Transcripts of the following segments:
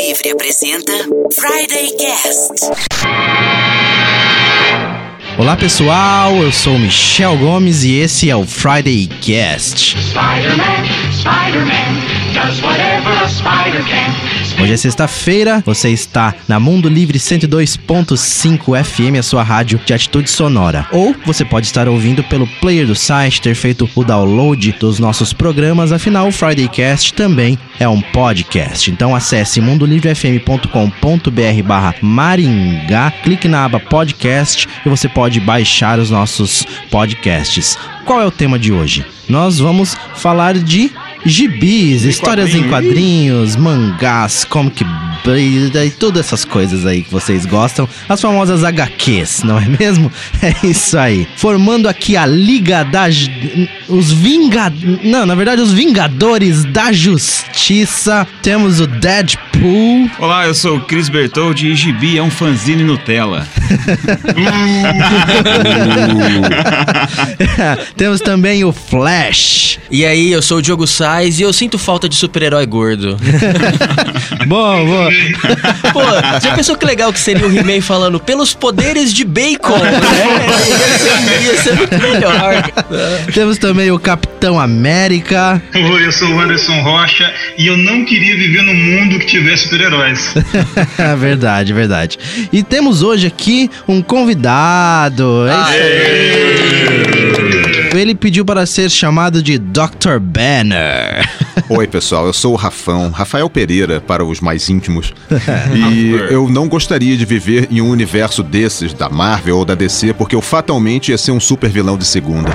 Livre apresenta Friday Cast. Olá pessoal, eu sou Michel Gomes e esse é o Friday Cast. Spider-Man, Spider-Man, Hoje é sexta-feira, você está na Mundo Livre 102.5 FM, a sua rádio de atitude sonora. Ou você pode estar ouvindo pelo player do site, ter feito o download dos nossos programas, afinal o Friday Cast também é um podcast. Então acesse mundolivrefm.com.br barra Maringá, clique na aba podcast e você pode baixar os nossos podcasts. Qual é o tema de hoje? Nós vamos falar de gibis, histórias em quadrinhos, mangás, comic e todas essas coisas aí que vocês gostam, as famosas HQs, não é mesmo? É isso aí. Formando aqui a Liga da os Vingadores, não, na verdade os Vingadores da Justiça. Temos o Deadpool. Olá, eu sou o Chris Bertoldi e Gibi é um fanzine Nutella. Temos também o Flash. E aí, eu sou o Diogo Sais e eu sinto falta de super-herói gordo. bom, bom. Pô, já pensou que legal que seria o He-Man falando pelos poderes de bacon? Né? Ia, ser, ia ser muito melhor. Temos também o Capitão América. Oi, eu sou o Anderson Rocha e eu não queria viver num mundo que tivesse super-heróis. verdade, verdade. E temos hoje aqui um convidado. É isso aí. Ele pediu para ser chamado de Dr. Banner. Oi, pessoal, eu sou o Rafão, Rafael Pereira para os mais íntimos. E eu não gostaria de viver em um universo desses, da Marvel ou da DC, porque eu fatalmente ia ser um super vilão de segunda.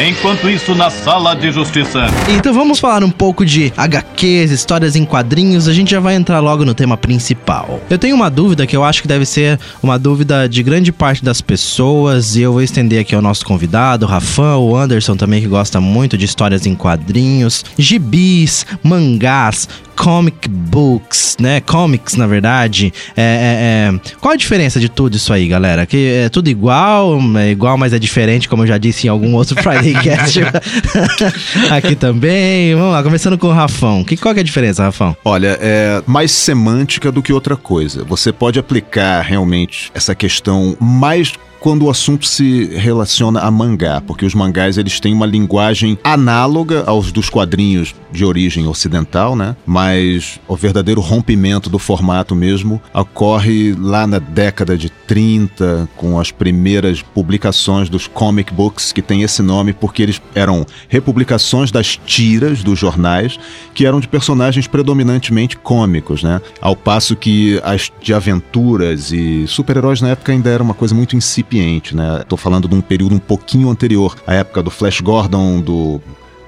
Enquanto isso, na sala de justiça. Então vamos falar um pouco de HQs, histórias em quadrinhos. A gente já vai entrar logo no tema principal. Eu tenho uma dúvida que eu acho que deve ser uma dúvida de grande parte das pessoas e eu vou estender aqui ao nosso convidado, o o Anderson também que gosta muito de histórias em quadrinhos, gibis, mangás, comic books, né? Comics, na verdade. É, é, é, Qual a diferença de tudo isso aí, galera? Que é tudo igual, é igual, mas é diferente, como eu já disse em algum outro Friday Cast aqui também. Vamos lá, começando com o Rafão. Que, qual que é a diferença, Rafão? Olha, é mais semântica do que outra coisa. Você pode aplicar realmente essa questão mais quando o assunto se relaciona a mangá, porque os mangás eles têm uma linguagem análoga aos dos quadrinhos de origem ocidental, né? Mas o verdadeiro rompimento do formato mesmo ocorre lá na década de 30, com as primeiras publicações dos comic books, que tem esse nome porque eles eram republicações das tiras dos jornais, que eram de personagens predominantemente cômicos, né? Ao passo que as de aventuras e super-heróis na época ainda era uma coisa muito incipiente, né? Tô falando de um período um pouquinho anterior, a época do Flash Gordon, do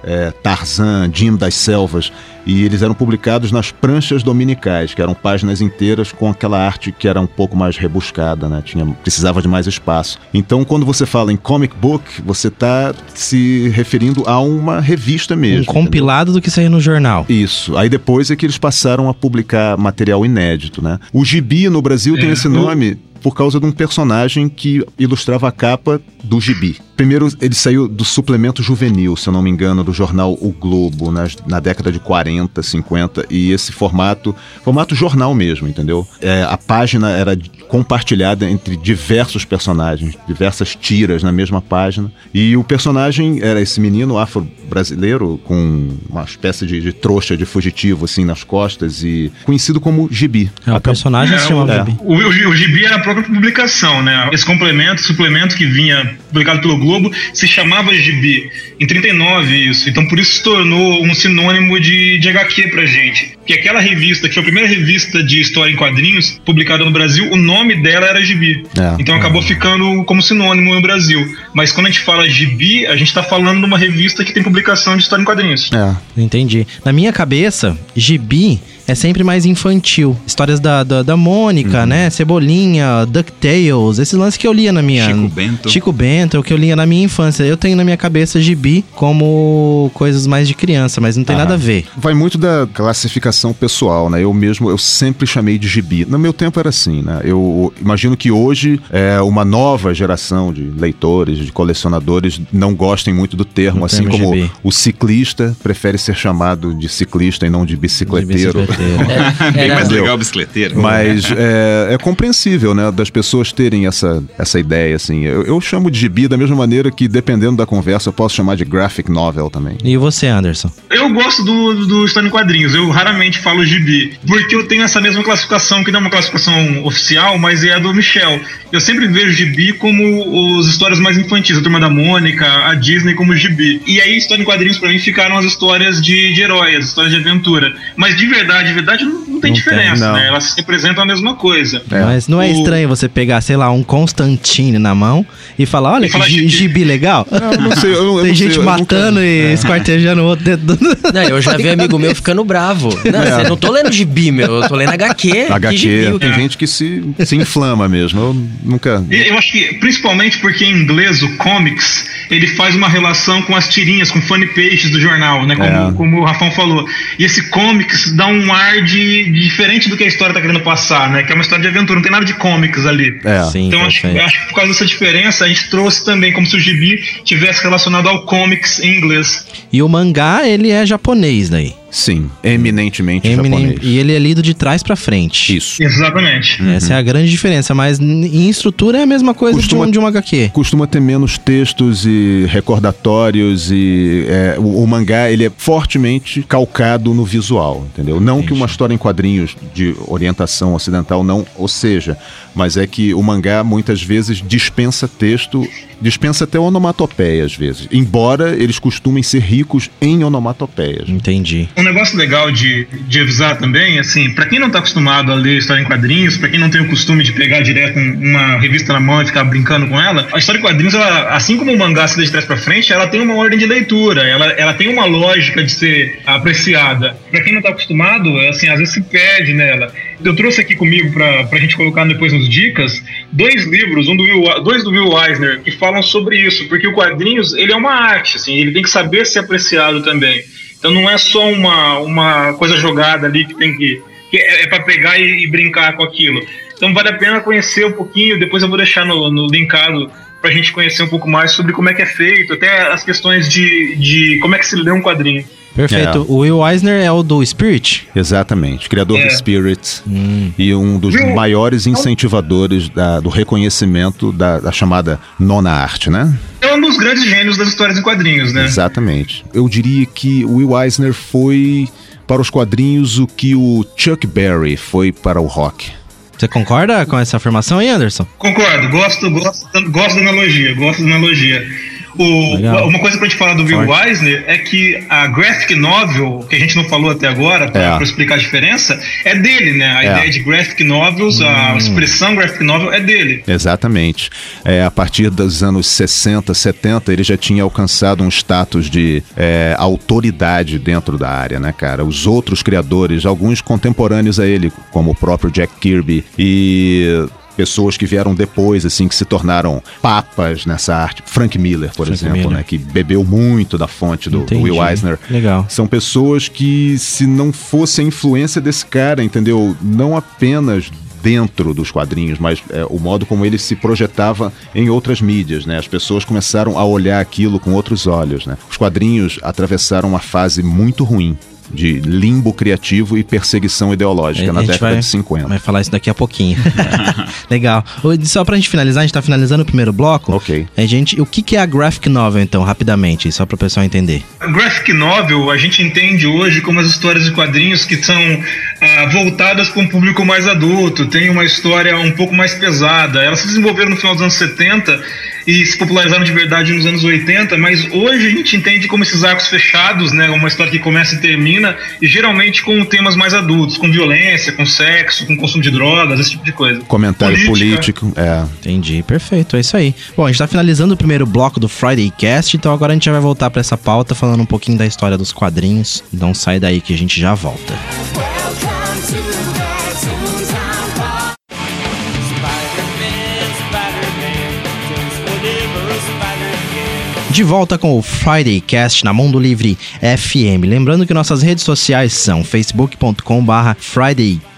é, Tarzan, Jim das Selvas, e eles eram publicados nas pranchas dominicais, que eram páginas inteiras com aquela arte que era um pouco mais rebuscada, né? Tinha, precisava de mais espaço. Então, quando você fala em comic book, você está se referindo a uma revista mesmo. Um compilado entendeu? do que saía no jornal. Isso. Aí depois é que eles passaram a publicar material inédito, né? O gibi no Brasil é, tem esse nome por causa de um personagem que ilustrava a capa do gibi. Primeiro, ele saiu do suplemento juvenil, se eu não me engano, do jornal O Globo, na, na década de 40, 50, e esse formato, formato jornal mesmo, entendeu? É, a página era compartilhada entre diversos personagens, diversas tiras na mesma página, e o personagem era esse menino afro-brasileiro com uma espécie de, de, trouxa de fugitivo, assim, nas costas, e conhecido como Gibi. É, o personagem é, se chama é. Gibi. O, o, o Gibi era a própria publicação, né? Esse complemento, suplemento que vinha publicado pelo Globo, se chamava Gibi. Em 39 isso. Então por isso se tornou um sinônimo de, de HQ pra gente. Que aquela revista, que foi a primeira revista de história em quadrinhos publicada no Brasil, o nome dela era Gibi. É, então acabou ficando como sinônimo no Brasil. Mas quando a gente fala Gibi, a gente tá falando de uma revista que tem publicação de história em quadrinhos. É, entendi. Na minha cabeça, Gibi é sempre mais infantil. Histórias da, da, da Mônica, uhum. né? Cebolinha, DuckTales, esses lances que eu lia na minha... Chico Bento. Chico Bento, o que eu lia na minha infância. Eu tenho na minha cabeça gibi como coisas mais de criança, mas não tem ah, nada a ver. Vai muito da classificação pessoal, né? Eu mesmo, eu sempre chamei de gibi. No meu tempo era assim, né? Eu imagino que hoje é, uma nova geração de leitores, de colecionadores não gostem muito do termo, assim como gibi. o ciclista prefere ser chamado de ciclista e não de bicicleteiro. De bicicleteiro. Bem Era- mais Entendeu? legal o bicicleteiro. Mas é, é compreensível, né, das pessoas terem essa, essa ideia, assim. Eu, eu chamo de gibi da mesma maneira que, dependendo da conversa, eu posso chamar de graphic novel também. E você, Anderson? Eu gosto do, do história em quadrinhos, eu raramente falo gibi, porque eu tenho essa mesma classificação, que não é uma classificação oficial, mas é a do Michel. Eu sempre vejo gibi como os histórias mais infantis, a Turma da Mônica, a Disney como gibi. E aí, história em quadrinhos pra mim ficaram as histórias de, de herói, as histórias de aventura. Mas de verdade, de verdade não, não tem Não tem, diferença, não. né? Elas representam a mesma coisa. É. Mas não é O- estranho você pegar, sei lá, um Constantine na mão e falar, olha E que falar gi- gibi. gibi legal. Eu não sei, eu, eu Tem não sei, gente eu matando nunca- e esquartejando o outro dentro do... Não, eu já vi amigo meu ficando bravo. Não, É. eu não tô lendo gibi, meu. Eu tô lendo HQ. Que HQ, gibi, tem gente que se, se inflama mesmo. Eu nunca. Eu acho que, principalmente porque em inglês, o comics, ele faz uma relação com as tirinhas, com funny pages do jornal, né? Como, É. como o Rafão falou. E esse comics dá um ar de, de diferente do que a história tá querendo passar, né? Que é uma história de aventura, não tem nada de comics ali. É. Sim, Então acho, acho que por causa dessa diferença, a gente trouxe também como se o gibi tivesse relacionado ao comics em inglês. E o mangá, ele é japonês daí. Sim, eminentemente Eminem- japonês. E ele é lido de trás pra frente. Isso. Exatamente. Essa é a grande diferença, mas em estrutura é a mesma coisa Costuma- de, um, de um HQ. Costuma ter menos textos e recordatórios e é, o, o mangá ele é fortemente calcado no visual, entendeu? Não que uma história em quadrinhos de orientação ocidental não ou seja, mas é que o mangá muitas vezes dispensa texto, dispensa até onomatopeia às vezes, embora eles costumem ser ricos em onomatopeias. Entendi. Um negócio legal de, de avisar também, assim, pra quem não tá acostumado a ler história em quadrinhos, pra quem não tem o costume de pegar direto um- uma revista na mão e ficar brincando com ela, a história em quadrinhos, ela, assim como o mangá se lê de trás pra frente, ela tem uma ordem de leitura, ela, ela tem uma lógica de ser apreciada. Pra quem não tá acostumado, assim, às vezes se perde nela. Eu trouxe aqui comigo pra, pra gente colocar depois nos dicas, dois livros, um do Will, dois do Will Eisner, que falam sobre isso, porque o quadrinhos, ele é uma arte, assim, ele tem que saber ser apreciado também. Então não é só uma, uma coisa jogada ali que tem que. que é, é para pegar e, e brincar com aquilo. Então vale a pena conhecer um pouquinho, depois eu vou deixar no, no linkado pra gente conhecer um pouco mais sobre como é que é feito, até as questões de, de como é que se lê um quadrinho. Perfeito. É. O Will Eisner é o do Spirit? Exatamente, criador É. do Spirit Hum. e um dos Viu? maiores incentivadores da- do reconhecimento da, da chamada nona arte, né? É um dos grandes gênios das histórias em quadrinhos, né? Exatamente. Eu diria que o Will Eisner foi para os quadrinhos o que o Chuck Berry foi para o rock. Você concorda com essa afirmação aí, Anderson? Concordo, gosto, gosto, gosto da analogia, gosto da analogia. O- Legal. uma coisa pra gente falar do Will Eisner é que a graphic novel, que a gente não falou até agora, pra, É. pra explicar a diferença, é dele, né? A É. ideia de graphic novels, a expressão graphic novel é dele. Exatamente. É, a partir dos anos 60, 70, ele já tinha alcançado um status de é, autoridade dentro da área, né, cara? Os outros criadores, alguns contemporâneos a ele, como o próprio Jack Kirby e pessoas que vieram depois, assim, que se tornaram papas nessa arte. Frank Miller, por Frank exemplo, Miller. né? Que bebeu muito da fonte do, do. Will Eisner. Legal. São pessoas que, se não fosse a influência desse cara, entendeu? Não apenas dentro dos quadrinhos, mas é, o modo como ele se projetava em outras mídias, né? As pessoas começaram a olhar aquilo com outros olhos, né? Os quadrinhos atravessaram uma fase muito ruim de limbo criativo e perseguição ideológica A na gente década vai- de 50. Vai falar isso daqui a pouquinho. Legal. Só pra gente finalizar, a gente tá finalizando o primeiro bloco. Ok. A gente, o que, que é a graphic novel, então, rapidamente, só pro pessoal entender? A graphic novel a gente entende hoje como as histórias de quadrinhos que são ah, voltadas para um público mais adulto, tem uma história um pouco mais pesada. Elas se desenvolveram no final dos anos 70 e se popularizaram de verdade nos anos 80, mas hoje a gente entende como esses arcos fechados, né, uma história que começa e termina, e geralmente com temas mais adultos, com violência, com sexo, com consumo de drogas, esse tipo de coisa. Comentário Política. político, é. Entendi, perfeito, é isso aí. Bom, a gente tá finalizando o primeiro bloco do Friday Cast, então agora a gente já vai voltar pra essa pauta falando um pouquinho da história dos quadrinhos. Então sai daí que a gente já volta. De volta com o Friday Cast na Mundo Livre FM. Lembrando que nossas redes sociais são facebook.com/barra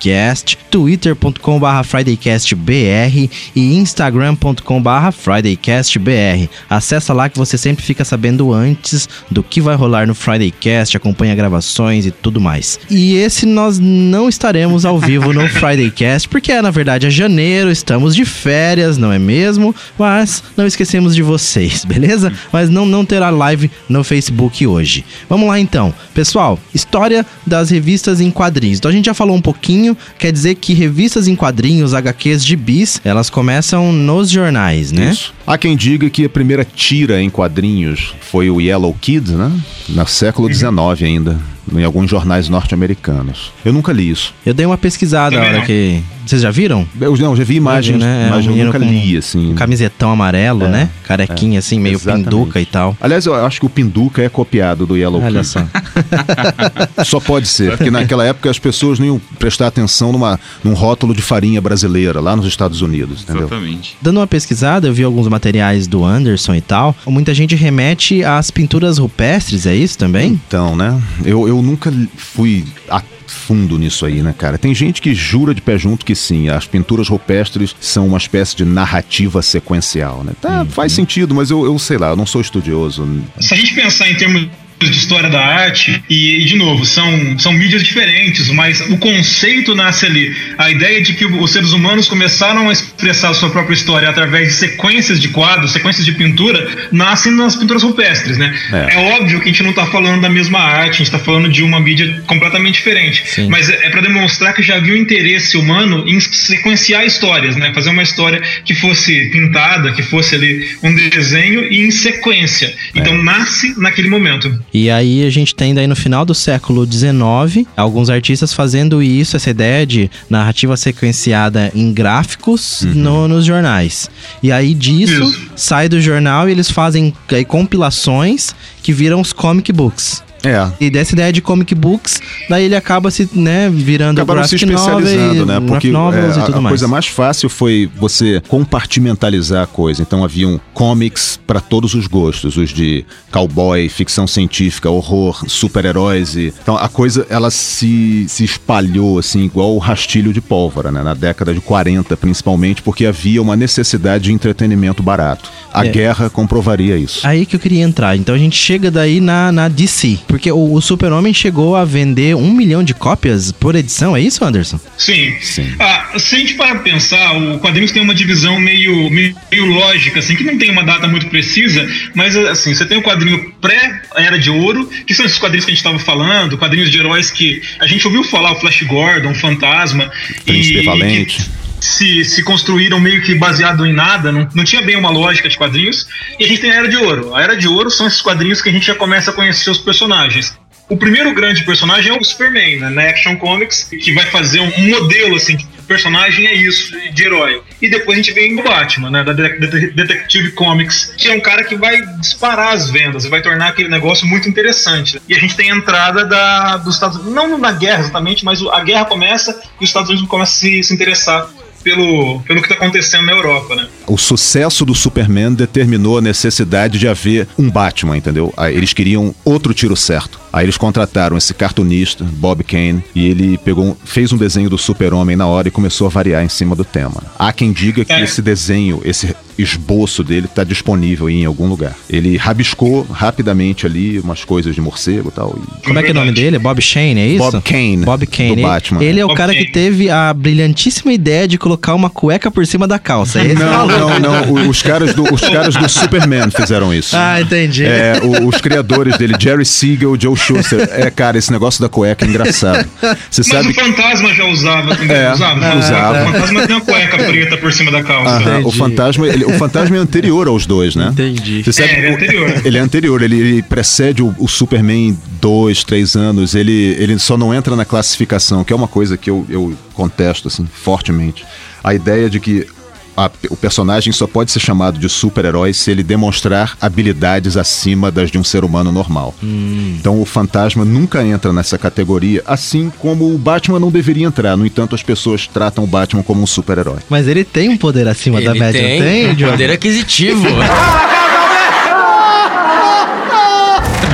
FridayCast, twitter.com.br FridayCastBR e instagram.com.br FridayCastBR. Acessa lá que você sempre fica sabendo antes do que vai rolar no FridayCast, acompanha gravações e tudo mais. E esse nós não estaremos ao vivo no FridayCast, porque na verdade é janeiro, estamos de férias, não é mesmo? Mas não esquecemos de vocês, beleza? Mas não, não terá live no Facebook hoje. Vamos lá então. Pessoal, história das revistas em quadrinhos. Então a gente já falou um pouquinho, quer dizer que revistas em quadrinhos, HQs de bis, elas começam nos jornais, né? Isso. Há quem diga que a primeira tira em quadrinhos foi o Yellow Kid, né? No século XIX ainda, em alguns jornais norte-americanos. Eu nunca li isso. Eu dei uma pesquisada na hora não. que. Vocês já viram? Eu não, já vi imagens, né? É, mas um eu nunca li, assim. Um camisetão amarelo, É, né? Carequinha, assim, meio Exatamente. pinduca e tal. Aliás, eu acho que o Pinduca é copiado do Yellow Olha só. Só pode ser, porque naquela época as pessoas não iam prestar atenção numa, num rótulo de farinha brasileira lá nos Estados Unidos, entendeu? Exatamente. Dando uma pesquisada, eu vi alguns materiais do Anderson e tal. Muita gente remete às pinturas rupestres, é isso também? Então, né? Eu, eu nunca fui a fundo nisso aí, né, cara? Tem gente que jura de pé junto que sim, as pinturas rupestres são uma espécie de narrativa sequencial, né? Tá, faz sentido, mas eu, eu sei lá, eu não sou estudioso. Se a gente pensar em termos de história da arte, e, e, de novo, são, são mídias diferentes, mas o conceito nasce ali. A ideia de que os seres humanos começaram a expressar a sua própria história através de sequências de quadros, sequências de pintura, nascem nas pinturas rupestres, né? É. É, óbvio que a gente não está falando da mesma arte, a gente está falando de uma mídia completamente diferente. Sim. Mas é, é para demonstrar que já havia um interesse humano em sequenciar histórias, né? Fazer uma história que fosse pintada, que fosse ali um desenho e em sequência. Então nasce naquele momento. E aí a gente tem daí no final do século XIX alguns artistas fazendo isso, essa ideia de narrativa sequenciada em gráficos no- nos jornais. E aí disso Isso. sai do jornal e eles fazem aí, compilações que viram os comic books. É. E dessa ideia de comic books, daí ele acaba se, né, virando Acabaram se especializando, novel, né? Porque é, a, a coisa mais fácil foi você compartimentalizar a coisa. Então haviam comics para todos os gostos, os de cowboy, ficção científica, horror, super-heróis. E... Então a coisa ela se, se espalhou assim igual o rastilho de pólvora, né? Na década de 40, principalmente, porque havia uma necessidade de entretenimento barato. A É. guerra comprovaria isso. Aí que eu queria entrar. Então a gente chega daí na, na DC. Porque o, o Super-Homem chegou a vender um milhão de cópias por edição, é isso, Anderson? Sim. Sim. Ah, se a gente parar pra pensar, o quadrinhos tem uma divisão meio, meio, meio lógica, assim, que não tem uma data muito precisa, mas assim, você tem o quadrinho pré-Era de Ouro, que são esses quadrinhos que a gente estava falando, quadrinhos de heróis que a gente ouviu falar, o Flash Gordon, o Fantasma. Príncipe e- Valente. que Se, se construíram meio que baseado em nada, não, não tinha bem uma lógica de quadrinhos. E a gente tem a Era de Ouro. A Era de Ouro são esses quadrinhos que a gente já começa a conhecer os personagens. O primeiro grande personagem é o Superman, né, na Action Comics, que vai fazer um, modelo assim, de personagem é isso, de herói. E depois a gente vem o Batman, né, da Det- Det- Detective Comics, que é um cara que vai disparar as vendas, vai tornar aquele negócio muito interessante. E a gente tem a entrada da, dos Estados Unidos, não na guerra exatamente, mas a guerra começa e os Estados Unidos começam a se, se interessar pelo, pelo que está acontecendo na Europa, né? O sucesso do Superman determinou a necessidade de haver um Batman, entendeu? Aí eles queriam outro tiro certo. Aí eles contrataram esse cartunista, Bob Kane, e ele pegou, fez um desenho do Super-Homem na hora e começou a variar em cima do tema. Há quem diga que É. esse desenho, esse esboço dele está disponível em algum lugar. Ele rabiscou rapidamente ali umas coisas de morcego e tal. e- Como é que é o nome dele? Bob Shane, é isso? Bob Kane, Bob Kane. do Ele- Batman. Ele é o Bob cara que Kane. teve a brilhantíssima ideia de colocar uma cueca por cima da calça. É esse Não, não, não. Os caras do, os caras do Superman fizeram isso. Ah, entendi. É, os criadores dele, Jerry Siegel, Joe Schuster. É, cara, esse negócio da cueca é engraçado. Você Mas sabe o Fantasma já usava também, É, usava? usava. O Fantasma tem uma cueca preta por cima da calça. Aham, o fantasma, ele- o fantasma é anterior aos dois, né? Entendi. Você sabe, É, ele é anterior. Ele é anterior, ele, ele precede o, o Superman dois, três anos. Ele, ele só não entra na classificação, que é uma coisa que eu, eu contesto assim fortemente. A ideia de que a- o personagem só pode ser chamado de super-herói se ele demonstrar habilidades acima das de um ser humano normal. Então o fantasma nunca entra nessa categoria, assim como o Batman não deveria entrar. No entanto, as pessoas tratam o Batman como um super-herói. Mas ele tem um poder acima da Ele média, não tem, tem, um poder aquisitivo.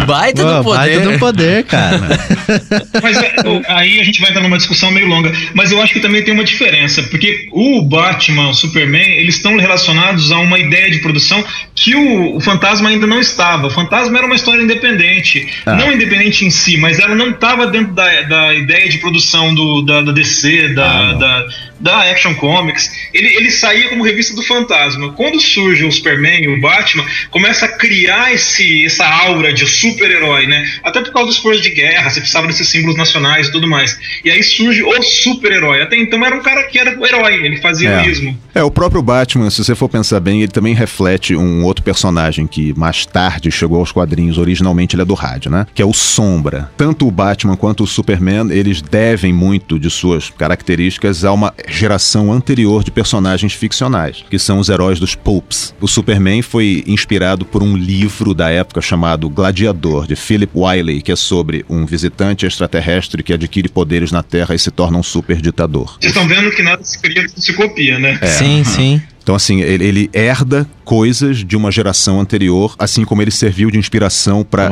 Baita Pô, do poder. baita do poder, cara. Mas é, aí a gente vai entrar numa discussão meio longa. Mas eu acho que também tem uma diferença, porque o Batman, o Superman, eles estão relacionados a uma ideia de produção que o, o Fantasma ainda não estava. O Fantasma era uma história independente. Ah. Não independente em si, mas ela não estava dentro da, da ideia de produção do, da, da DC, da, Ah, da, da Action Comics. Ele, ele saía como revista do Fantasma. Quando surge o Superman e o Batman, começa a criar esse, essa aura de super-herói, né? Até por causa do esforço de guerra, você precisava desses símbolos nacionais e tudo mais. E aí surge o super-herói. Até então era um cara que era o herói, ele fazia É. heroísmo. É, o próprio Batman, se você for pensar bem, ele também reflete um outro personagem que mais tarde chegou aos quadrinhos. Originalmente ele é do rádio, né? Que é o Sombra. Tanto o Batman quanto o Superman, eles devem muito de suas características a uma geração anterior de personagens ficcionais, que são os heróis dos pulps. O Superman foi inspirado por um livro da época chamado Gladiador, de Philip Wiley, que é sobre um visitante extraterrestre que adquire poderes na Terra e se torna um super ditador. Vocês estão vendo que nada se cria, tudo se copia, né? Sim, sim. Então, assim, ele, ele herda coisas de uma geração anterior, assim como ele serviu de inspiração para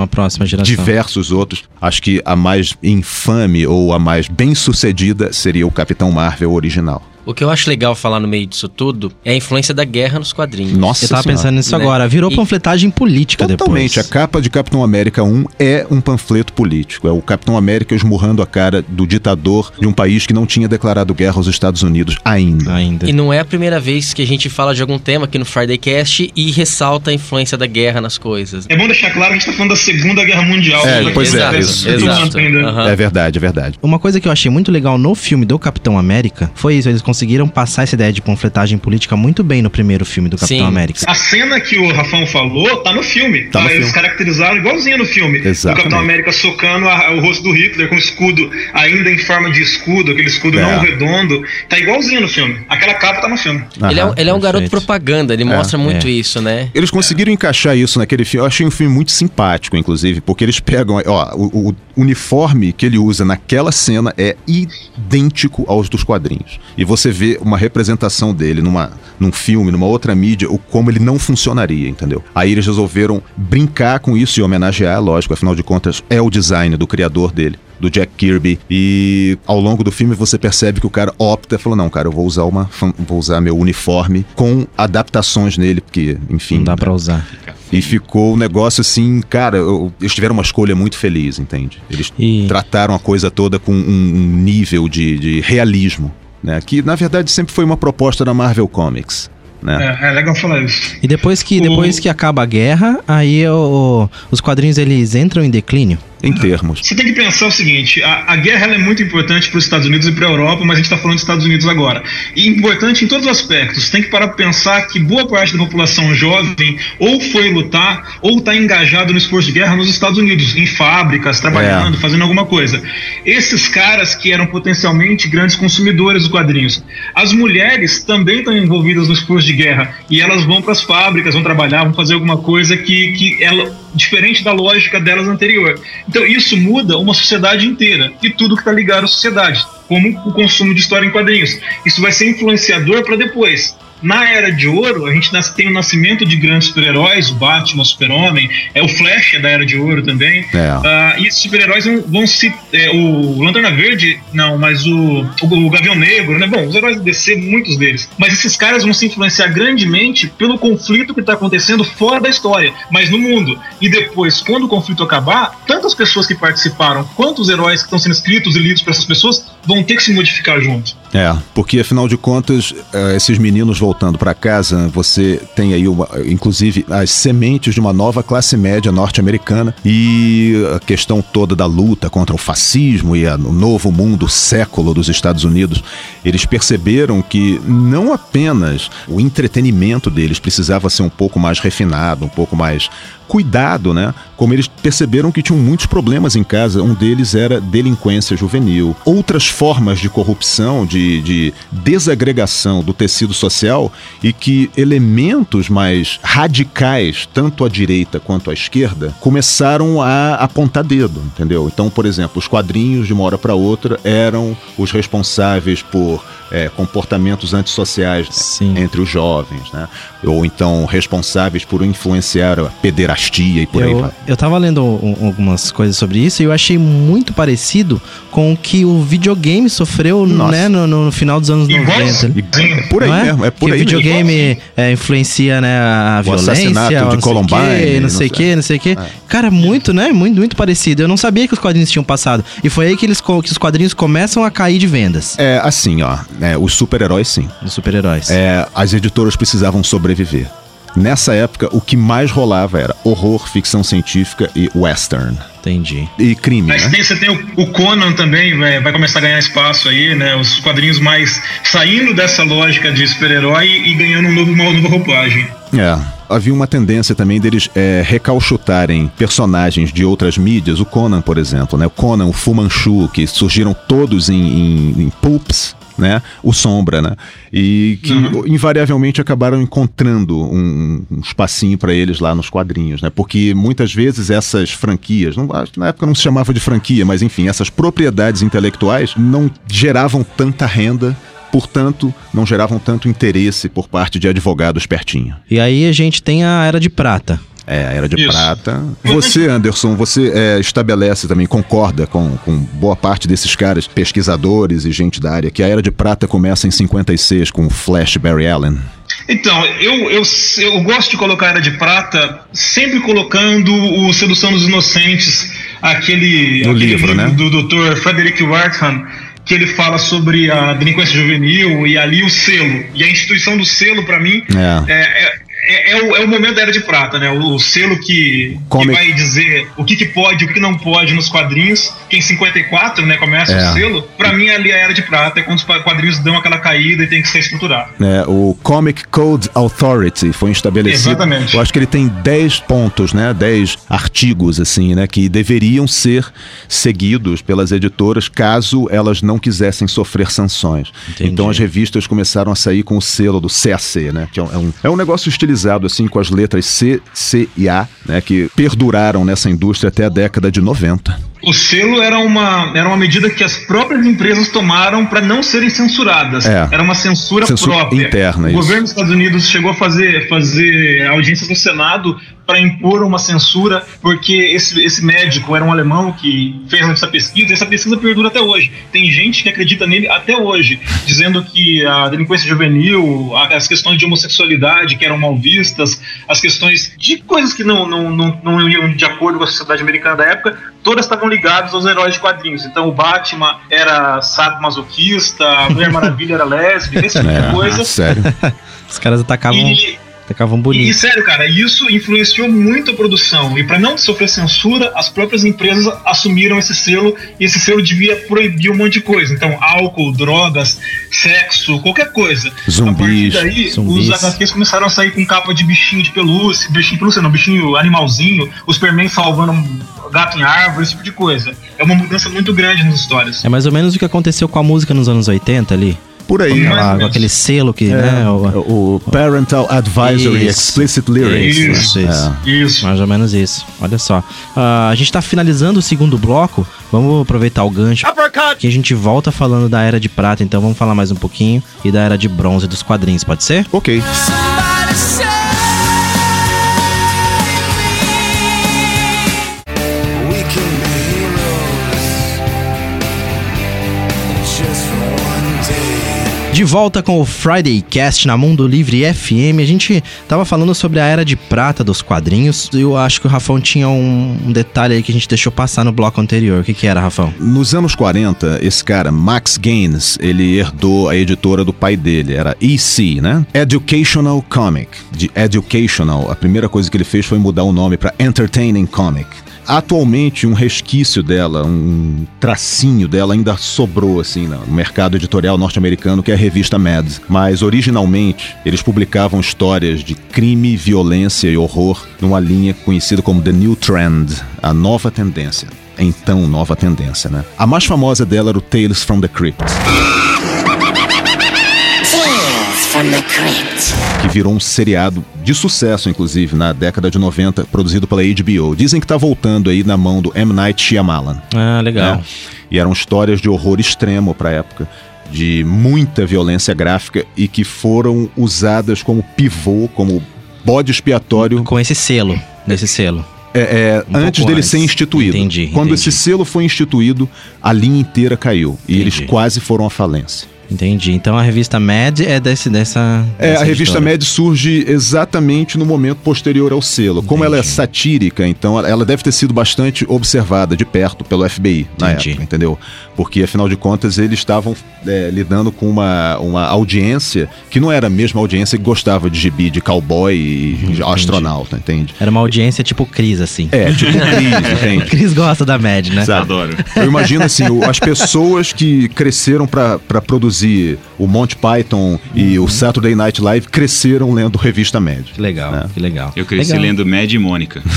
diversos outros. Acho que a mais infame ou a mais bem-sucedida seria o Capitão Marvel original. O que eu acho legal falar no meio disso tudo é a influência da guerra nos quadrinhos. Nossa Eu tava Senhora. pensando nisso Né? agora. Virou E- panfletagem política Totalmente. A depois. capa de Capitão América 1 é um panfleto político. É o Capitão América esmurrando a cara do ditador de um país que não tinha declarado guerra aos Estados Unidos ainda. Ainda. E não é a primeira vez que a gente fala de algum tema aqui no Friday Cast e ressalta a influência da guerra nas coisas. É bom deixar claro que a gente tá falando da Segunda Guerra Mundial. É, Pra pois quem é, isso, estudando exato. Aham. É verdade, é verdade. Uma coisa que eu achei muito legal no filme do Capitão América foi isso. Eles conseguiram passar essa ideia de panfletagem política muito bem no primeiro filme do Capitão Sim. América. A cena que o Rafão falou tá no filme. Tá no Eles filme. caracterizaram igualzinho no filme. Exatamente. O Capitão América socando a- o rosto do Hitler com o escudo ainda em forma de escudo, aquele escudo É. não redondo. Tá igualzinho no filme. Aquela capa tá no filme. ele é, um- Aham. ele é um garoto propaganda, ele mostra muito é. isso, né? Eles conseguiram encaixar isso naquele filme. Eu achei um filme muito simpático, inclusive, porque eles pegam. Ó, o, o uniforme que ele usa naquela cena é idêntico aos dos quadrinhos. E você vê uma representação dele numa, num filme, numa outra mídia, o como ele não funcionaria, entendeu? Aí eles resolveram brincar com isso e homenagear, lógico, afinal de contas, é o design do criador dele. Do Jack Kirby. E ao longo do filme você percebe que o cara opta e falou: Não, cara, eu vou usar uma. Vou usar meu uniforme com adaptações nele, porque, enfim. Não dá pra usar. E ficou um negócio assim, cara, eu- eles tiveram uma escolha muito feliz, entende? Eles E- trataram a coisa toda com um, um nível de, de realismo, né? Que na verdade sempre foi uma proposta da Marvel Comics, né? É, é legal falar isso. E depois que, O- depois que acaba a guerra, aí o- os quadrinhos eles entram em declínio. Em termos. Você tem que pensar o seguinte: a, a guerra é muito importante para os Estados Unidos e para a Europa, mas a gente está falando dos Estados Unidos agora. E importante em todos os aspectos. Tem que parar para pensar que boa parte da população jovem ou foi lutar ou está engajado no esforço de guerra nos Estados Unidos, em fábricas, trabalhando, fazendo alguma coisa. Esses caras que eram potencialmente grandes consumidores dos quadrinhos. As mulheres também estão envolvidas no esforço de guerra e elas vão para as fábricas, vão trabalhar, vão fazer alguma coisa que, que ela diferente da lógica delas anterior. Então isso muda uma sociedade inteira e tudo que está ligado à sociedade, como o consumo de história em quadrinhos. Isso vai ser influenciador para depois. Na Era de Ouro, a gente tem o nascimento de grandes super-heróis, o Batman, o Super-Homem, é o Flash é da Era de Ouro também. É. Ah, e esses super-heróis vão, vão se. é, o Lanterna Verde, não, mas o, o, o Gavião Negro, né? Bom, os heróis do DC, muitos deles. Mas esses caras vão se influenciar grandemente pelo conflito que está acontecendo fora da história, mas no mundo. E depois, quando o conflito acabar, tanto as pessoas que participaram quanto os heróis que estão sendo escritos e lidos por essas pessoas vão ter que se modificar junto. É, porque afinal de contas, eh, esses meninos voltando para casa, você tem aí, uma, inclusive, as sementes de uma nova classe média norte-americana e a questão toda da luta contra o fascismo e o novo mundo, século dos Estados Unidos. Eles perceberam que não apenas o entretenimento deles precisava ser um pouco mais refinado, um pouco mais cuidado, né? Como eles perceberam que tinham muitos problemas em casa, um deles era delinquência juvenil. Outras formas de corrupção, de, de desagregação do tecido social e que elementos mais radicais, tanto à direita quanto à esquerda, começaram a apontar dedo, entendeu? Então, por exemplo, os quadrinhos de uma hora para outra eram os responsáveis por é, comportamentos antissociais Sim. entre os jovens, né? Ou então responsáveis por influenciar a pederastia dinastia e por aí Eu, vai. eu tava lendo um- algumas coisas sobre isso e eu achei muito parecido com o que o videogame sofreu né, no, no final dos anos Igual- 90. E é por aí não é? mesmo, é por que aí o videogame é, influencia né, a O violência, assassinato de não sei Columbine, quê, não sei o que, não sei o que. Cara, muito, né? Muito, muito parecido. Eu não sabia que os quadrinhos tinham passado. E foi aí que, eles, que os quadrinhos começam a cair de vendas É assim, ó. é, os super-heróis, sim. dos super-heróis. É, as editoras precisavam sobreviver. Nessa época, o que mais rolava era horror, ficção científica e western. Entendi. E crime, Mas né? tem, você tem o, o Conan também, vai, vai começar a ganhar espaço aí, né? Os quadrinhos mais saindo dessa lógica de super-herói e ganhando um novo, uma nova roupagem. É. Havia uma tendência também deles é, recalchutarem personagens de outras mídias, o Conan, por exemplo, né? O Conan, o Fu Manchu, que surgiram todos em, em, em pulps, né? O Sombra, né? E que invariavelmente acabaram encontrando um, um espacinho para eles lá nos quadrinhos, né? Porque muitas vezes essas franquias, não, acho que na época não se chamava de franquia, mas enfim, essas propriedades intelectuais não geravam tanta renda portanto, não geravam tanto interesse por parte de advogados pertinho. E aí a gente tem a Era de Prata. É, a Era de Isso. Prata. Você, Anderson, você é, estabelece também, concorda com, com boa parte desses caras, pesquisadores e gente da área, que a Era de Prata começa em 56 com o Flash Barry Allen. Então, eu, eu, eu gosto de colocar a Era de Prata sempre colocando o Sedução dos Inocentes, aquele, No aquele livro, né? do Dr. Frederick Wertham, que ele fala sobre a delinquência juvenil e ali o selo. E a instituição do selo, para mim, É. é, é, é, é o, é o momento da Era de Prata, né? O, o selo que, que vai dizer o que, que pode e o que não pode nos quadrinhos, que em 54, né, começa É. o selo. Pra mim, ali a Era de Prata é quando os quadrinhos dão aquela caída e tem que ser estruturado. É, o Comic Code Authority foi estabelecido. Exatamente. Eu acho que ele tem 10 pontos, né? 10 artigos, assim, né? Que deveriam ser seguidos pelas editoras caso elas não quisessem sofrer sanções. Entendi. Então as revistas começaram a sair com o selo do CAC, né? Que é um, é um, é um negócio estilizado, assim, com as letras C, C e A, né? Que perduraram nessa indústria até a década de 90. O selo era uma, era uma medida que as próprias empresas tomaram para não serem censuradas. É. Era uma censura, Censura própria. interna, o isso. governo dos Estados Unidos chegou a fazer, fazer audiências no Senado para impor uma censura, porque esse, esse médico era um alemão que fez essa pesquisa, e essa pesquisa perdura até hoje. Tem gente que acredita nele até hoje, dizendo que a delinquência juvenil, as questões de homossexualidade que eram mal vistas, as questões de coisas que não, não, não, não iam de acordo com a sociedade americana da época, todas estavam ligadas aos heróis de quadrinhos. Então o Batman era sadomasoquista, a Mulher Maravilha era lésbica, esse tipo de É, coisa. sério. Os caras atacavam, E, atacavam e, bonito. sério, cara, isso influenciou muito a produção. E para não sofrer censura, as próprias empresas assumiram esse selo e esse selo devia proibir um monte de coisa. Então, álcool, drogas, sexo, qualquer coisa. Zumbis, A partir daí, zumbis. os HQs começaram a sair com capa de bichinho de pelúcia, bichinho de pelúcia não, bichinho animalzinho, o Superman salvando um gato em árvore, esse tipo de coisa. É uma mudança muito grande nas histórias. É mais ou menos o que aconteceu com a música nos anos 80 ali. Por aí. Lá, com menos. aquele selo que, né? o- O Parental Advisory Isso. Explicit Lyrics. Isso, né? isso, isso. É. Isso. Mais ou menos isso. Olha só. Ah, a gente tá finalizando o segundo bloco. Vamos aproveitar o gancho. Que a gente volta falando da Era de Prata, então vamos falar mais um pouquinho. E da Era de Bronze dos quadrinhos, pode ser? Ok. De volta com o Friday Cast na Mundo Livre FM. A gente tava falando sobre a Era de Prata dos quadrinhos. Eu acho que o Rafão tinha um, um detalhe aí que a gente deixou passar no bloco anterior. O que, que era, Rafão? Nos anos 40, esse cara, Max Gaines, ele herdou a editora do pai dele, era EC, né? Educational Comic. De Educational, a primeira coisa que ele fez foi mudar o nome para Entertaining Comic. Atualmente, um resquício dela, um tracinho dela ainda sobrou, assim, no mercado editorial norte-americano, que é a revista Mad. Mas, originalmente, eles publicavam histórias de crime, violência e horror numa linha conhecida como The New Trend, a nova tendência. Então, nova tendência, né? A mais famosa dela era o Tales from the Crypt, que virou um seriado de sucesso, inclusive, na década de 90, produzido pela HBO. Dizem que tá voltando aí na mão do M. Night Shyamalan. Ah, legal. né? E eram histórias de horror extremo para época, de muita violência gráfica e que foram usadas como pivô, como bode expiatório Com esse selo, nesse selo. é, é, Um antes dele antes. ser instituído. Entendi, Quando entendi. esse selo foi instituído, a linha inteira caiu. E eles quase foram à falência. Entendi. Então a revista Mad é desse, dessa. É, dessa a revista editora. Mad surge exatamente no momento posterior ao selo. Como ela é Entendi. satírica, então ela deve ter sido bastante observada de perto pelo FBI na Entendi. época, entendeu? Porque, afinal de contas, eles estavam é, lidando com uma, uma audiência que não era a mesma audiência que gostava de gibi, de cowboy e astronauta, entende? Era uma audiência tipo Cris, assim. É, tipo Cris, entende? Cris gosta da Mad, né? Sabe? Adoro. Eu imagino assim, o- as pessoas que cresceram pra pra produzir o Monty Python e o Saturday Night Live cresceram lendo revista Mad. Que legal, É. que legal. Eu cresci Legal. lendo Mad e Mônica.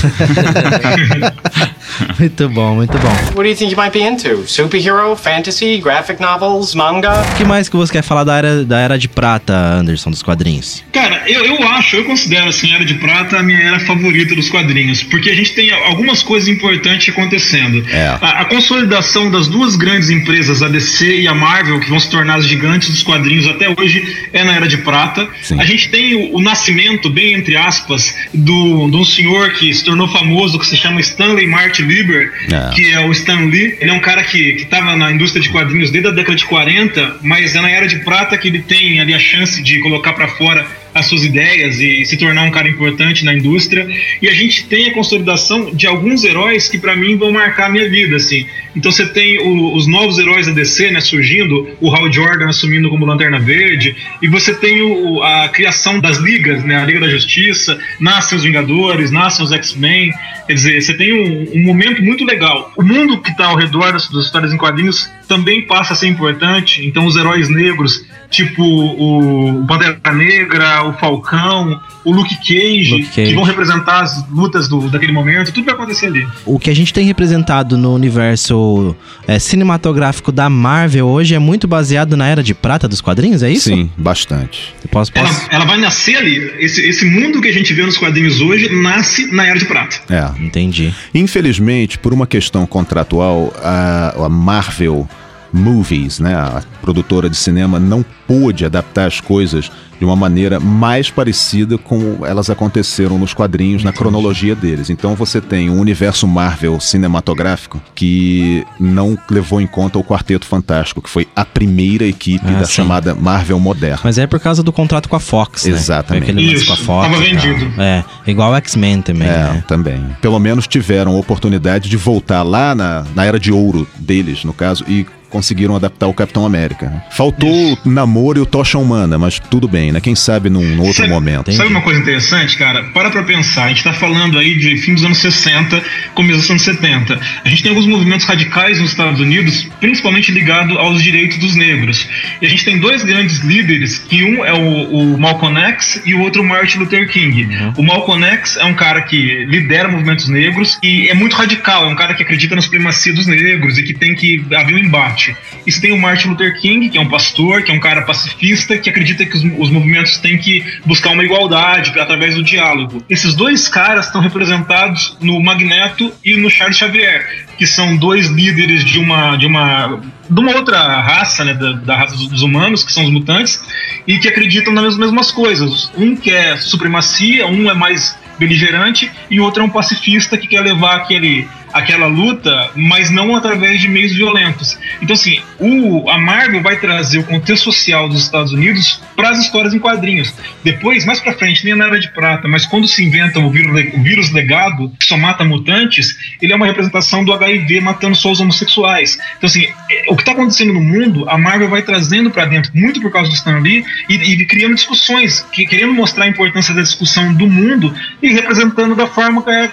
Muito bom, muito bom. What do you think you might be into? Superhero, fantasy, graphic novels, manga? O que mais que você quer falar da era, da era de prata, Anderson, dos quadrinhos? Cara, eu, eu acho, eu considero assim, a Era de Prata a minha era favorita dos quadrinhos, porque a gente tem algumas coisas importantes acontecendo. É. A, a consolidação das duas grandes empresas, a DC e a Marvel, que vão se tornar as gigantes dos quadrinhos até hoje, é na Era de Prata. Sim. A gente tem o, o nascimento, bem entre aspas, do, de um senhor que se tornou famoso, que se chama Stanley Martin Lieber, É. que é o Stan Lee. Ele é um cara que estava na indústria de quadrinhos desde a década de 40, mas é na Era de Prata que ele tem ali a chance de colocar para fora as suas ideias e se tornar um cara importante na indústria. E a gente tem a consolidação de alguns heróis que para mim vão marcar a minha vida, assim. Então você tem o- os novos heróis da DC, né, surgindo, o Hal Jordan assumindo como Lanterna Verde, e você tem o- a criação das ligas, né, a Liga da Justiça, nascem os Vingadores, nascem os X-Men. Quer dizer, você tem um, um momento muito legal. O mundo que está ao redor das, das histórias em quadrinhos também passa a ser importante. Então os heróis negros, tipo o Pantera Negra, o Falcão, o Luke Cage, Luke Cage. que vão representar as lutas do, daquele momento, tudo vai acontecer ali. O que a gente tem representado no universo é, cinematográfico da Marvel hoje é muito baseado na era de prata dos quadrinhos, é isso? Sim, bastante. Posso, Ela, posso... ela vai nascer ali. Esse, esse mundo que a gente vê nos quadrinhos hoje nasce na Era de Prata. É. Entendi. Infelizmente, por uma questão contratual, a, a Marvel Movies, né, a produtora de cinema, não pôde adaptar as coisas de uma maneira mais parecida com elas aconteceram nos quadrinhos, na cronologia deles. Então você tem um universo Marvel cinematográfico que não levou em conta o Quarteto Fantástico, que foi a primeira equipe Ah, da sim. chamada Marvel moderna. Mas é por causa do contrato com a Fox, né? Exatamente. Foi aquele Isso, com a Fox. tava vendido. É, igual o X-Men também, É, né? também. Pelo menos tiveram a oportunidade de voltar lá na, na era de ouro deles, no caso, e conseguiram adaptar o Capitão América. Faltou o namoro e o tocha humana, mas tudo bem, né? Quem sabe num, num outro Sabe- momento. Sabe uma coisa interessante, cara? Para pra pensar. A gente tá falando aí de fim dos anos 60, começo dos anos 70. A gente tem alguns movimentos radicais nos Estados Unidos, principalmente ligado aos direitos dos negros. E a gente tem dois grandes líderes, que um é o, o Malcolm X e o outro o Martin Luther King. O Malcolm X é um cara que lidera movimentos negros e é muito radical, é um cara que acredita na supremacia dos negros e que tem que haver um embate. E você tem o Martin Luther King, que é um pastor, que é um cara pacifista, que acredita que os, os movimentos têm que buscar uma igualdade através do diálogo. Esses dois caras estão representados no Magneto e no Charles Xavier, que são dois líderes de uma de uma de uma outra raça, né, da, da raça dos humanos, que são os mutantes, e que acreditam nas mesmas coisas. Um quer supremacia, um é mais beligerante e o outro é um pacifista que quer levar aquele aquela luta, mas não através de meios violentos. Então, assim, o, a Marvel vai trazer o contexto social dos Estados Unidos para as histórias em quadrinhos. Depois, mais pra frente, nem na Era de Prata, mas quando se inventa o vírus, o vírus legado, que só mata mutantes, ele é uma representação do HIV matando só os homossexuais. Então, assim, é, o que está acontecendo no mundo, a Marvel vai trazendo para dentro, muito por causa do Stan Lee, e, e criando discussões, que, querendo mostrar a importância da discussão do mundo e representando da forma que é é,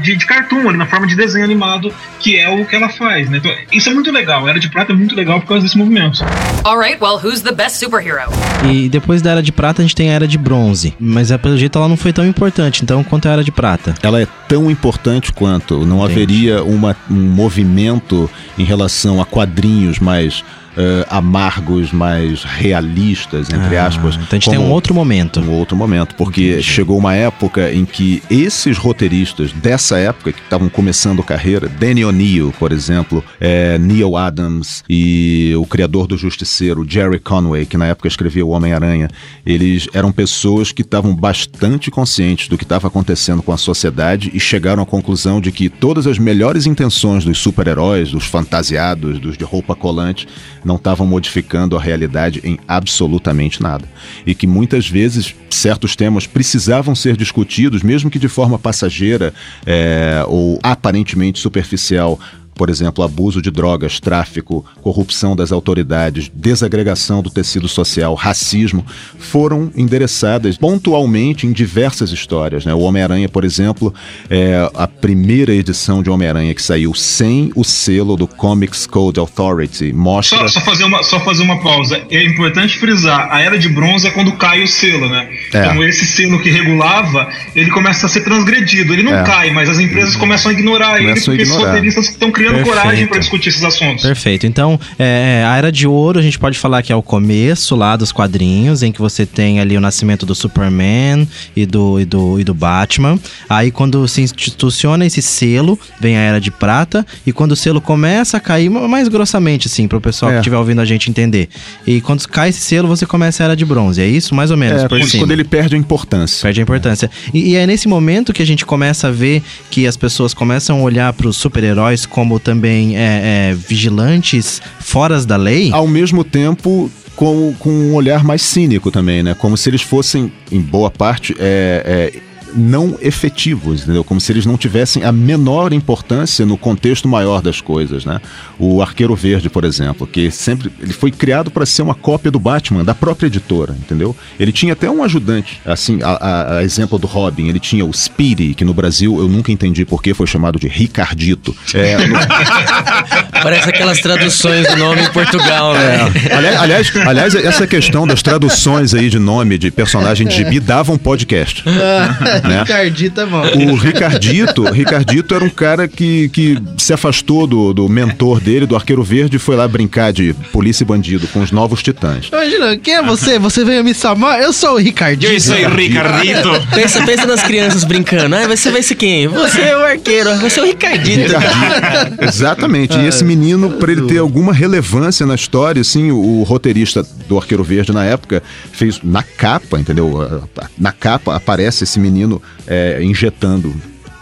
de, de cartoon, ali, na forma de desenho animado, que é o que ela faz, né? Então, isso é muito legal. A Era de Prata é muito legal por causa desse movimento. All right, well, who's the best superhero? E depois da Era de Prata a gente tem a Era de Bronze. Mas é, pelo jeito ela não foi tão importante, então quanto a Era de Prata. Ela é tão importante quanto. Não Entendi. haveria uma, um movimento em relação a quadrinhos mais eh, amargos, mais realistas, entre Ah, aspas. então a gente tem um outro momento. um outro momento, porque chegou uma época em que esses roteiristas dessa época, que estavam começando carreira, Danny O'Neill, por exemplo, é, Neil Adams e o criador do Justiceiro, Jerry Conway, que na época escrevia o Homem-Aranha, eles eram pessoas que estavam bastante conscientes do que estava acontecendo com a sociedade e chegaram à conclusão de que todas as melhores intenções dos super-heróis, dos fantasiados, dos de roupa colante, não estavam modificando a realidade em absolutamente nada. E que muitas vezes certos temas precisavam ser discutidos, mesmo que de forma passageira é, ou aparentemente superficial. Por exemplo, abuso de drogas, tráfico, corrupção das autoridades, desagregação do tecido social, racismo, foram endereçadas pontualmente em diversas histórias. Né? O Homem-Aranha, por exemplo, é a primeira edição de Homem-Aranha que saiu sem o selo do Comics Code Authority. Mostra. Só, só fazer uma, só fazer uma pausa. É importante frisar, a era de bronze é quando cai o selo, né? É. Então esse selo que regulava, ele começa a ser transgredido. Ele não É. cai, mas as empresas começam a ignorar ele Começam a porque os ignorar. roteiristas estão criando Perfeito. coragem para discutir esses assuntos. Perfeito. Então, é, a Era de Ouro, a gente pode falar que é o começo lá dos quadrinhos, em que você tem ali o nascimento do Superman e do, e do, e do Batman. Aí, quando se instituciona esse selo, vem a Era de Prata. E quando o selo começa a cair, mais grossamente, assim, pro pessoal É. que estiver ouvindo a gente entender. E quando cai esse selo, você começa a Era de Bronze. É isso? Mais ou menos, É, por quando, cima. quando ele perde a importância. Perde a importância. E, e é nesse momento que a gente começa a ver que as pessoas começam a olhar para os super-heróis como também é, é, vigilantes foras da lei. Ao mesmo tempo, com, com um olhar mais cínico também, né? Como se eles fossem, em boa parte, é, é, não efetivos, entendeu? Como se eles não tivessem a menor importância no contexto maior das coisas, né? O Arqueiro Verde, por exemplo, que sempre ele foi criado para ser uma cópia do Batman, da própria editora, entendeu? Ele tinha até um ajudante, assim, a, a- a exemplo do Robin, ele tinha o Speedy, que no Brasil eu nunca entendi por que foi chamado de Ricardito. É, no- Parece aquelas traduções do nome em Portugal, né? aliás, aliás, aliás, essa questão das traduções aí de nome de personagem de gibi dava um podcast. né? Ricardito é bom. O Ricardito, Ricardito era um cara que, que se afastou do, do mentor dele, do Arqueiro Verde, e foi lá brincar de polícia e bandido com os novos titãs. Imagina, quem é você? Você veio me chamar? Eu sou o Ricardito. Eu sou o Ricardito. Pensa, pensa nas crianças brincando. Ah, você vai ser quem? Você é o arqueiro, você é o Ricardito. Ricardito. Exatamente. E esse menino, para ele ter alguma relevância na história, assim, o, o roteirista do Arqueiro Verde na época fez na capa, entendeu? Na capa aparece esse menino é, injetando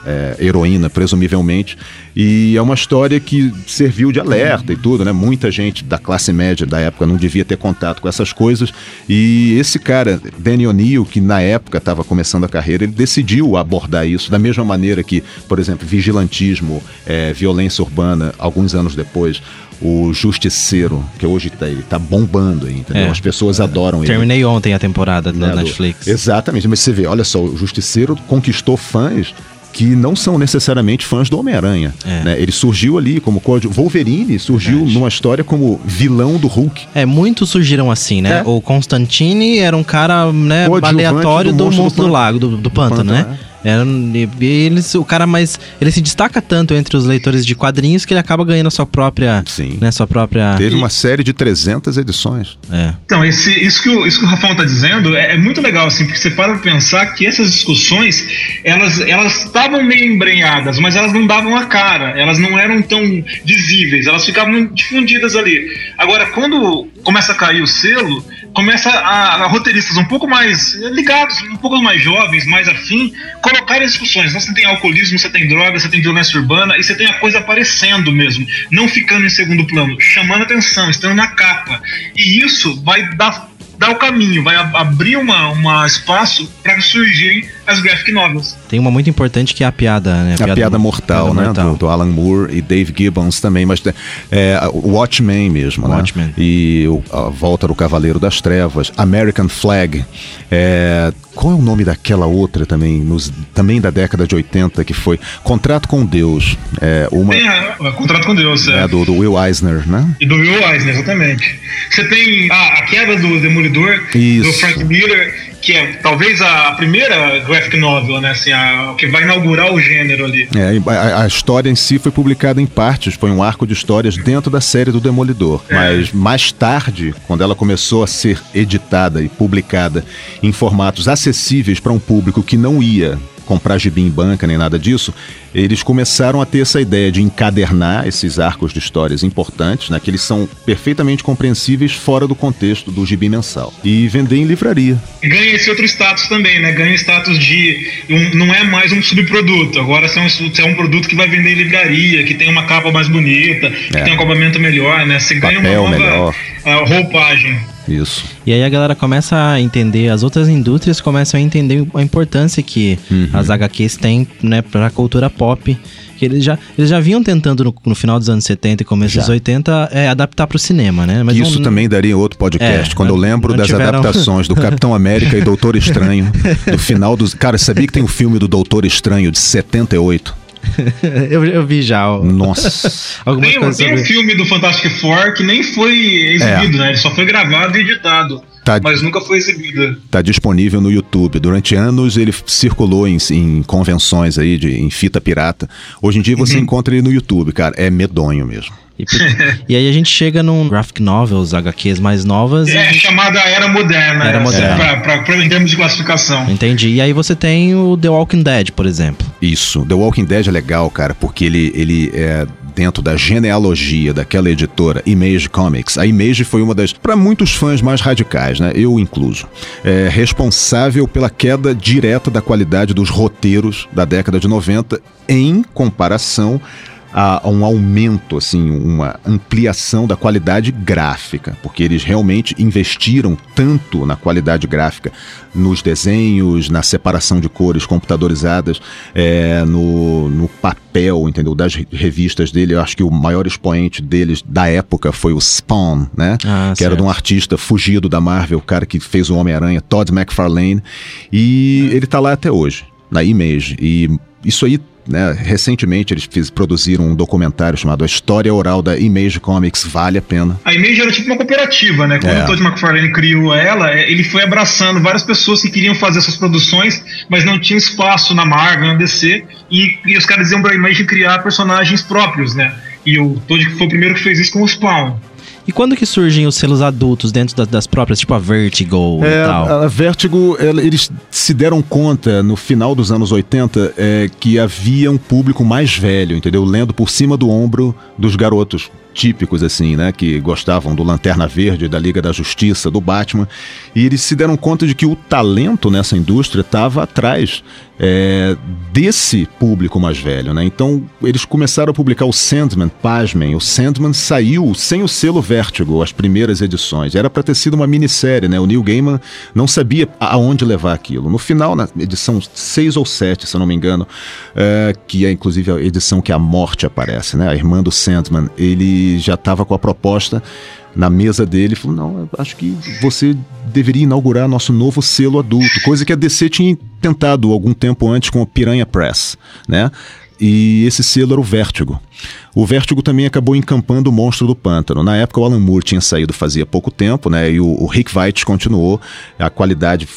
é, heroína, presumivelmente. E é uma história que serviu de alerta e tudo, né? Muita gente da classe média da época não devia ter contato com essas coisas. E esse cara, Danny O'Neill, que na época estava começando a carreira, ele decidiu abordar isso da mesma maneira que, por exemplo, vigilantismo, é, violência urbana, alguns anos depois. O Justiceiro, que hoje tá, ele tá bombando aí, entendeu? É. As pessoas adoram ele. Terminei ontem a temporada né, da do- Netflix. Exatamente, mas você vê, olha só, o Justiceiro conquistou fãs que não são necessariamente fãs do Homem-Aranha. É. né? Ele surgiu ali como código. Wolverine surgiu numa história como vilão do Hulk. É, muitos surgiram assim, né? É. O Constantine era um cara, né, aleatório do do, do do, lago, do, do pântano, pântano, né? Era, e- e eles, o cara mais. Ele se destaca tanto entre os leitores de quadrinhos que ele acaba ganhando a sua própria. Sim. Né, sua própria. Teve uma série de 300 edições. É. Então, esse, isso, que o, isso que o Rafão está dizendo é, é muito legal, assim, porque você para pra pensar que essas discussões, elas elas estavam meio embrenhadas, mas elas não davam a cara, elas não eram tão visíveis, elas ficavam difundidas ali. Agora, quando começa a cair o selo, começa a, a roteiristas um pouco mais ligados, um pouco mais jovens, mais afim, colocarem discussões. Você tem alcoolismo, você tem droga, você tem violência urbana, e você tem a coisa aparecendo mesmo, não ficando em segundo plano, chamando atenção, estando na capa. E isso vai dar, dar o caminho, vai ab- abrir uma, uma espaço para surgirem as graphic novels. Tem uma muito importante que é a piada, né? A piada, mortal, piada né? mortal. Do, do Alan Moore e Dave Gibbons também, mas é, o Watchmen mesmo, né? Watchmen. E o- a volta do Cavaleiro das Trevas, American Flag. é, qual é o nome daquela outra também, nos, também da década de 80, que foi Contrato com Deus. É, uma Tem a, a Contrato com Deus, é. é, do, do Will Eisner, né? E do Will Eisner, exatamente. Você tem a, a queda do Demolidor, Isso. do Frank Miller, que é talvez a primeira graphic novel, né? Assim, a, que vai inaugurar o gênero ali. É, a, a história em si foi publicada em partes, foi um arco de histórias dentro da série do Demolidor. É. Mas mais tarde, quando ela começou a ser editada e publicada em formatos acessíveis para um público que não ia comprar gibi em banca nem nada disso, eles começaram a ter essa ideia de encadernar esses arcos de histórias importantes, né, que eles são perfeitamente compreensíveis fora do contexto do gibi mensal, e vender em livraria. E ganha esse outro status também, né? Ganha o status de. um- não é mais um subproduto. Agora é um, é um produto que vai vender em livraria, que tem uma capa mais bonita, que É. tem um acabamento melhor, né? Você ganha Papel uma nova melhor. ah, roupagem. Isso. E aí a galera começa a entender, as outras indústrias começam a entender a importância que Uhum. as HQs têm, né, pra cultura pop. Que eles já, eles já vinham tentando no, no final dos anos 70 e começo Já. dos 80 é, adaptar pro cinema, né? Mas Isso não- também daria outro podcast. É, quando eu não- lembro não das tiveram- adaptações do Capitão América e Doutor Estranho, do final dos. Cara, sabia que tem um filme do Doutor Estranho de 78? eu, eu vi já Nossa. algumas Tem, um- coisas tem um sobre... filme do Fantastic Four que nem foi exibido, né? Ele só foi gravado e editado. É. Tá. Mas nunca foi exibido. Tá disponível no YouTube. Durante anos ele circulou em, em convenções aí, de, em fita pirata. Hoje em dia você encontra ele no YouTube, cara. É medonho mesmo. E, e aí a gente chega num graphic novels, HQs mais novas. É e... chamada Era Moderna. Era essa, Moderna. Pra, pra- pra- em termos de classificação. Entendi. E aí você tem o The Walking Dead, por exemplo. Isso. The Walking Dead é legal, cara, porque ele, ele é dentro da genealogia daquela editora Image Comics. A Image foi uma das, para muitos fãs mais radicais, né? Eu incluso, é responsável pela queda direta da qualidade dos roteiros da década de 90 em comparação a a um aumento, assim, uma ampliação da qualidade gráfica, porque eles realmente investiram tanto na qualidade gráfica, nos desenhos, na separação de cores computadorizadas, é, no, no papel, entendeu? Das re- revistas dele, eu acho que o maior expoente deles da época foi o Spawn, né? Ah, que era de certo. um artista fugido da Marvel, o cara que fez o Homem-Aranha, Todd McFarlane, e ele tá lá até hoje, na Image. E isso aí, né, recentemente eles fiz- produziram um documentário chamado A História Oral da Image Comics, vale a pena. A Image era tipo uma cooperativa, né? Quando É. o Todd McFarlane criou ela, é, ele foi abraçando várias pessoas que queriam fazer essas produções, mas não tinha espaço na Marvel, na DC, e, e os caras iam pra Image criar personagens próprios, né? E o Todd foi o primeiro que fez isso com o Spawn. E quando que surgem os selos adultos dentro da- das próprias, tipo a Vertigo É, e tal? a Vertigo, ela- eles se deram conta no final dos anos 80 é, que havia um público mais velho, entendeu? Lendo por cima do ombro dos garotos típicos, assim, né? Que gostavam do Lanterna Verde, da Liga da Justiça, do Batman. E eles se deram conta de que o talento nessa indústria estava atrás é, desse público mais velho, né? Então, eles começaram a publicar o Sandman, pasmem, o Sandman saiu sem o selo Vertigo, as primeiras edições. Era para ter sido uma minissérie, né? O Neil Gaiman não sabia aonde levar aquilo. No final, na edição 6 ou 7, se eu não me engano, é, que é inclusive a edição que a morte aparece, né? A irmã do Sandman, ele já estava com a proposta na mesa dele e falou: Não, acho que você deveria inaugurar nosso novo selo adulto, coisa que a DC tinha tentado algum tempo antes com o Piranha Press, né? E esse selo era o Vértigo. O Vértigo também acabou encampando o Monstro do Pântano. Na época, o Alan Moore tinha saído fazia pouco tempo, né? E o, o Rick Veitch continuou, a qualidade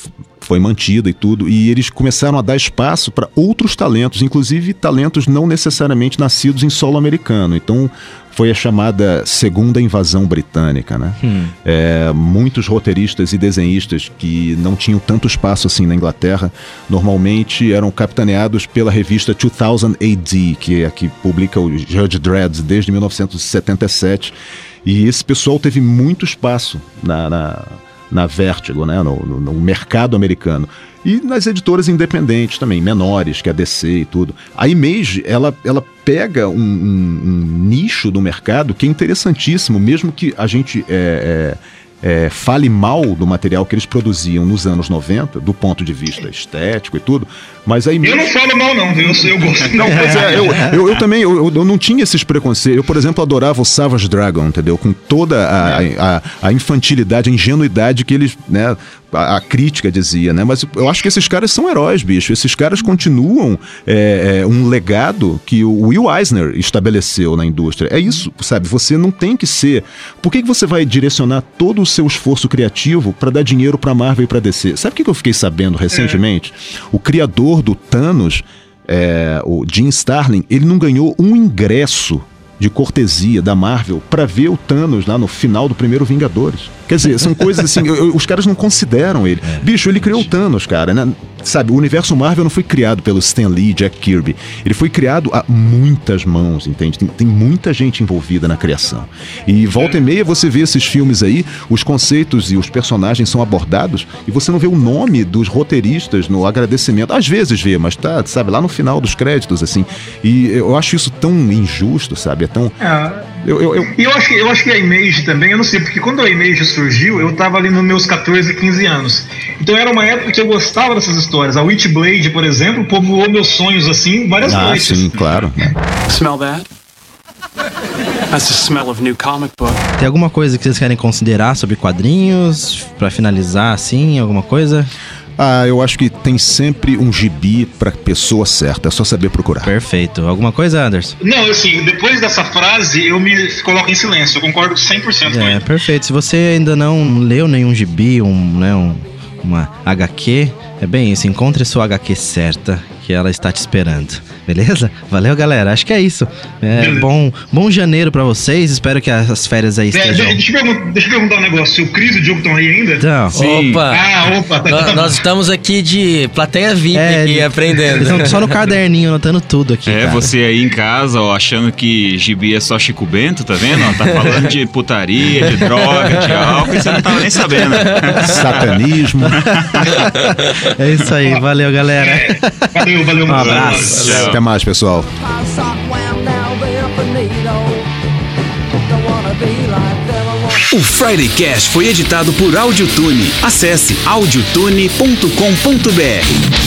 foi mantida e tudo, e eles começaram a dar espaço para outros talentos, inclusive talentos não necessariamente nascidos em solo americano. Então, foi a chamada segunda invasão britânica, né? É, muitos roteiristas e desenhistas que não tinham tanto espaço assim na Inglaterra, normalmente eram capitaneados pela revista 2000 AD, que é a que publica o Judge Dredd desde 1977. E esse pessoal teve muito espaço na, na, na Vertigo, né? no, no- no mercado americano. E nas editoras independentes também, menores, que a DC e tudo. A Image, ela, ela pega um, um- um nicho do mercado que é interessantíssimo, mesmo que a gente é, é, é, fale mal do material que eles produziam nos anos 90, do ponto de vista estético e tudo, mas a Image... Eu não falo mal, não? Eu, eu gosto. Não, pois é, eu, eu, eu também, eu, eu- eu não tinha esses preconceitos. Eu, por exemplo, adorava o Savage Dragon, entendeu? Com toda a, a, a infantilidade, a ingenuidade que eles, né, a, a crítica dizia, né? Mas eu acho que esses caras são heróis, bicho. Esses caras continuam é, é, um legado que o Will Eisner estabeleceu na indústria. É isso, sabe? Você não tem que ser... Por que, que você vai direcionar todo o seu esforço criativo para dar dinheiro pra Marvel e pra DC. Sabe o que que eu fiquei sabendo recentemente? O criador do Thanos, é, o Jim Starlin, ele não ganhou um ingresso de cortesia da Marvel pra ver o Thanos lá no final do primeiro Vingadores. Quer dizer, são coisas assim, eu- eu- os caras não consideram ele. Bicho, ele criou o Thanos, cara, né? Sabe, o universo Marvel não foi criado pelo Stan Lee e Jack Kirby. Ele foi criado a muitas mãos, entende? Tem, tem muita gente envolvida na criação. E volta e meia você vê esses filmes aí, os conceitos e os personagens são abordados e você não vê o nome dos roteiristas no agradecimento. Às vezes vê, mas tá, sabe, lá no final dos créditos, assim. E eu acho isso tão injusto, sabe? É tão. É. Eu, eu, eu- E eu acho, que, eu acho que a Image também, eu não sei, porque quando a Image surgiu, eu tava ali nos meus 14, 15 anos. Então era uma época que eu gostava dessas histórias. A Witchblade, por exemplo, povoou meus sonhos assim várias Ah, noites. sim, claro. Smell that? That's the smell of new comic book. Tem alguma coisa que vocês querem considerar sobre quadrinhos? Pra finalizar, assim, alguma coisa? Ah, eu acho que tem sempre um gibi pra pessoa certa, é só saber procurar. Perfeito. Alguma coisa, Anderson? Não, assim, depois dessa frase, eu me coloco em silêncio. Eu concordo 100% com É, ele. perfeito. Se você ainda não leu nenhum gibi, um, né, um, uma HQ, é bem isso. Encontre sua HQ certa, que ela está te esperando. Beleza? Valeu, galera. Acho que é isso. É, bom, bom janeiro pra vocês. Espero que as férias aí É, estejam. de- deixa, eu deixa eu perguntar um negócio. O Cris e o Diogo estão aí ainda? Então, Opa! Ah, opa, tá, tá, Nós estamos aqui de plateia VIP É, aqui de- aprendendo. estão só no caderninho, anotando tudo aqui. É, cara. você aí em casa, ó, achando que gibi é só Chico Bento, tá vendo? Ó, tá falando de putaria, de droga, de álcool, e você não tava nem sabendo. Satanismo. É isso aí. Valeu, galera. Valeu, valeu. Um abraço. Tchau. Até mais, pessoal. O Friday Cast foi editado por Audiotune. Acesse audiotune.com.br.